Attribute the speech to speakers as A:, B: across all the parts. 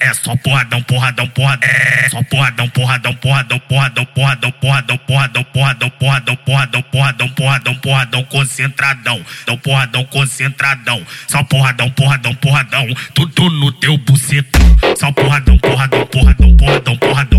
A: é só porradão, porradão, porradão. É só porradão, porradão, porradão, porradão, porradão, porradão, porradão, porradão, porradão, porradão, porradão, porradão, porradão, concentradão. Dão porradão, concentradão. Só porradão, porradão, porradão. Tudo no teu bucetão. Só porradão, porradão, porradão, porradão, porradão,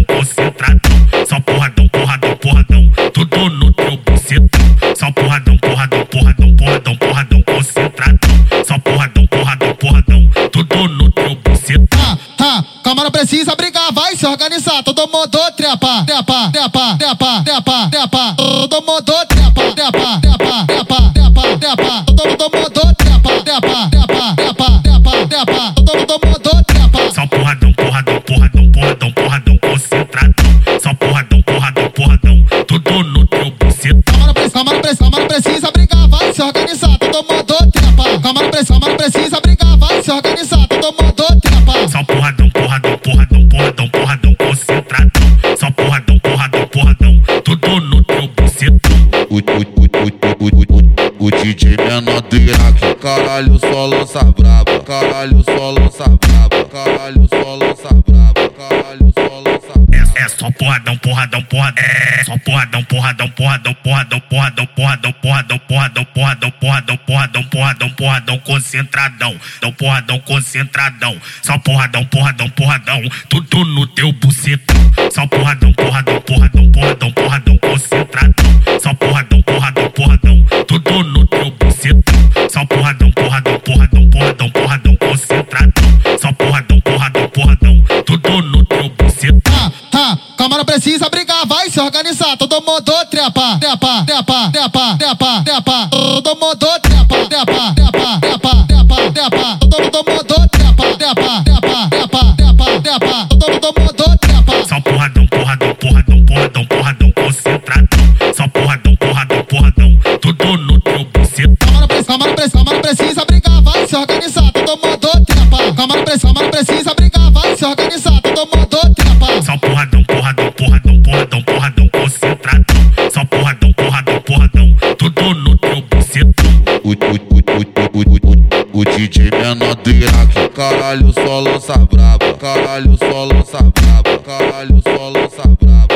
B: não precisa brigar, vai se organizar. Todo mundo trepa, trepa, trepa, trepa, trepa, trepa. Todo mundo trepa, trepa, trepa, trepa, trepa, trepa. Todo mundo trepa, trepa, trepa, trepa, trepa, trepa. Todo mundo trepa.
A: Só porradão, porradão, porradão, porradão, porradão, concentradão. Só porradão, porradão, porradão. Tudo no teu bucetão.
B: Calma, não precisa, calma, não precisa, calma, não precisa brigar, vai se organizar. Todo mundo trepa. Calma, não precisa, calma, não precisa brigar, vai se organizar. Todo mundo trepa.
C: DJ menor do Iraque. Caralho, só lança braba. Caralho, só lança braba. Caralho, só lança braba. Caralho, só lança braba.
A: É, é só porradão, porradão, porradão. É só porradão, porradão, porradão, porradão, porradão, porradão, porradão, porradão, porradão, porradão, porradão, porradão, porradão, concentradão. Dão porradão, concentradão. Só porradão, porradão, porradão. Tudo no teu bucetão. Só porradão, porradão, porradão, porradão,
B: calma, não precisa brigar, vai se organizar. Todo mundo trepa, trepa, trepa, trepa, trepa, trepa. Todo mundo trepa, trepa, trepa, trepa, trepa, trepa. Todo mundo trepa, trepa, trepa, trepa, trepa, trepa. Todo mundo trepa.
A: Só porradão, porradão, porradão, porradão, porradão, concentradão. Só porradão, porradão, porradão. Tudo no teu bucetão.
B: Calma, não precisa, calma, não precisa, calma, não precisa brigar, vai se organizar. Todo mundo trepa. Calma, não precisa, calma, não precisa
C: o, DJ menor do Iraque. Caralho, só lança braba. Caralho, só lança braba. Caralho, só lança braba.